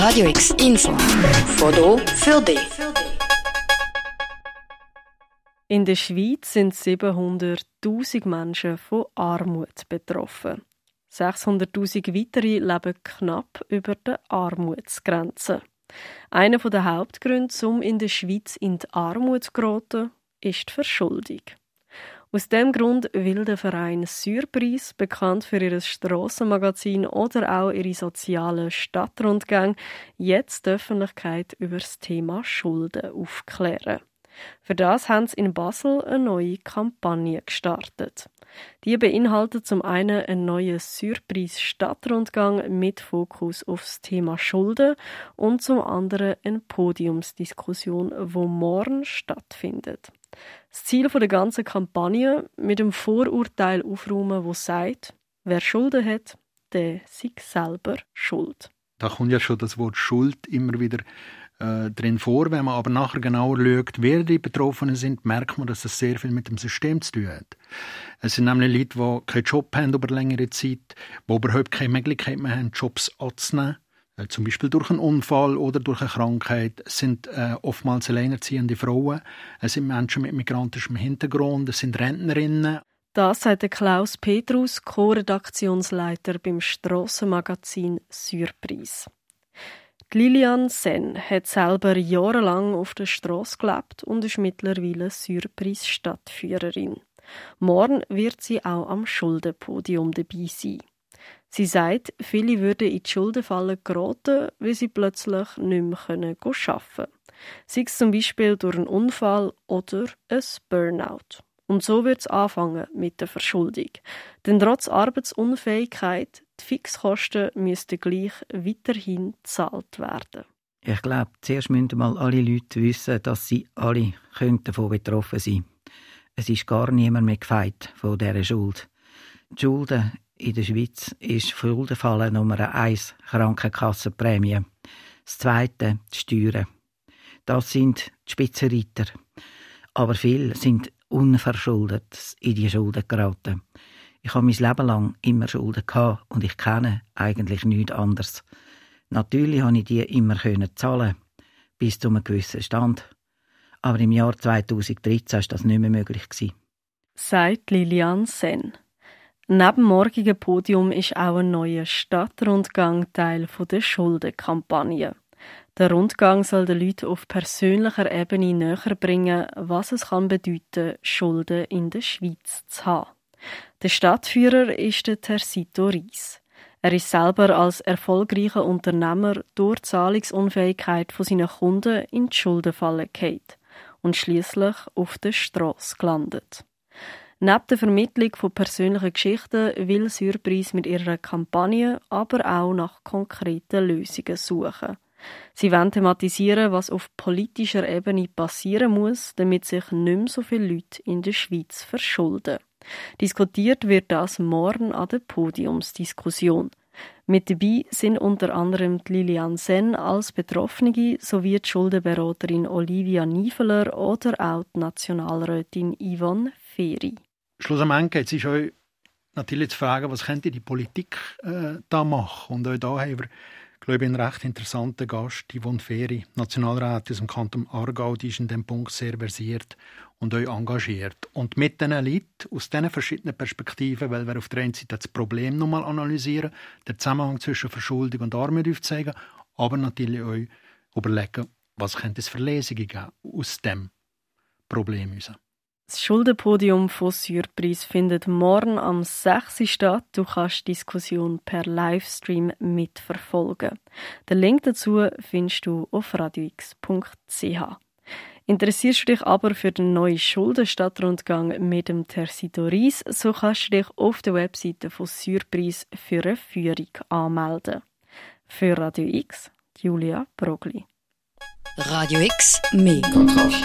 Radio X Info. Foto für dich. In der Schweiz sind 700.000 Menschen von Armut betroffen. 600.000 weitere leben knapp über der Armutsgrenze. Einer der Hauptgründe, um in der Schweiz in die Armut zu geraten, ist die Verschuldung. Aus dem Grund will der Verein Surprise, bekannt für ihr Strassenmagazin oder auch ihre sozialen Stadtrundgänge, jetzt die Öffentlichkeit über das Thema Schulden aufklären. Für das haben sie in Basel eine neue Kampagne gestartet. Die beinhaltet zum einen einen neuen Surprise-Stadtrundgang mit Fokus aufs Thema Schulden und zum anderen eine Podiumsdiskussion, wo morgen stattfindet. Das Ziel der ganzen Kampagne mit dem Vorurteil aufräumen, wo sagt, wer Schulden hat, der sei selber schuld. Da kommt ja schon das Wort Schuld immer wieder äh, drin vor. Wenn man aber nachher genauer schaut, wer die Betroffenen sind, merkt man, dass das sehr viel mit dem System zu tun hat. Es sind nämlich Leute, die keinen Job haben über längere Zeit, die überhaupt keine Möglichkeit mehr haben, Jobs anzunehmen. Äh, zum Beispiel durch einen Unfall oder durch eine Krankheit. Es sind äh, oftmals alleinerziehende Frauen. Es sind Menschen mit migrantischem Hintergrund. Es sind Rentnerinnen. Das sagt Klaus Petrus, Co-Redaktionsleiter beim Strassenmagazin Surprise. Lilian Sen hat selber jahrelang auf der Straße gelebt und ist mittlerweile Surprise-Stadtführerin. Morgen wird sie auch am Schuldenpodium dabei sein. Sie sagt, viele würden in die Schuldenfalle geraten, weil sie plötzlich nicht mehr arbeiten können. Sei es zum Beispiel durch einen Unfall oder ein Burnout. Und so wird es anfangen mit der Verschuldung. Denn trotz Arbeitsunfähigkeit, die Fixkosten müssten gleich weiterhin gezahlt werden. Ich glaube, zuerst müssen mal alle Leute wissen, dass sie alle davon betroffen sein könnten. Es ist gar niemand mehr gefeit von dieser Schuld. Die Schulden in der Schweiz ist Schuldenfalle Nummer eins Krankenkassenprämie. Das zweite die Steuern. Das sind die Spitzenreiter. Aber viele sind unverschuldet in die Schulden geraten. Ich habe mein Leben lang immer Schulden gehabt und ich kenne eigentlich nichts anderes. Natürlich konnte ich die immer zahlen, bis zu einem gewissen Stand. Aber im Jahr 2013 war das nicht mehr möglich. Sagt Lilian Sen. Neben dem morgigen Podium ist auch ein neuer Stadtrundgang Teil der Schuldenkampagne. Der Rundgang soll den Leuten auf persönlicher Ebene näher bringen, was es kann bedeuten, Schulden in der Schweiz zu haben. Der Stadtführer ist der Tersito Ries. Er ist selber als erfolgreicher Unternehmer durch Zahlungsunfähigkeit von seinen Kunden in die Schuldenfalle gefallen und schließlich auf der Straße gelandet. Neben der Vermittlung von persönlichen Geschichten will Surprise mit ihrer Kampagne aber auch nach konkreten Lösungen suchen. Sie wollen thematisieren, was auf politischer Ebene passieren muss, damit sich nicht mehr so viele Leute in der Schweiz verschulden. Diskutiert wird das morgen an der Podiumsdiskussion. Mit dabei sind unter anderem Lilian Sen als Betroffene sowie die Schuldenberaterin Olivia Niefeler oder auch die Nationalrätin Yvonne Feri. Schlussendlich geht es euch natürlich zu fragen, was könnte die Politik äh, da machen? Und auch da haben wir glaube ich, einen recht interessanten Gast, Yvonne Feri, Nationalrätin aus dem Kanton Aargau, die ist in diesem Punkt sehr versiert und euch engagiert. Und mit diesen Leuten aus diesen verschiedenen Perspektiven, weil wir auf der einen Seite das Problem nochmal analysieren, den Zusammenhang zwischen Verschuldung und Armut aufzeigen, aber natürlich euch überlegen, was könnte es für Lesungen geben aus dem Problem heraus. Das Schuldenpodium von Surprise findet morgen am 6. statt. Du kannst die Diskussion per Livestream mitverfolgen. Den Link dazu findest du auf radiox.ch. Interessierst du dich aber für den neuen Schuldenstadtrundgang mit dem Tersidoris, so kannst du dich auf der Webseite von Surprise für eine Führung anmelden. Für Radio X, Julia Brogli. Radio X, mehr Kontrast.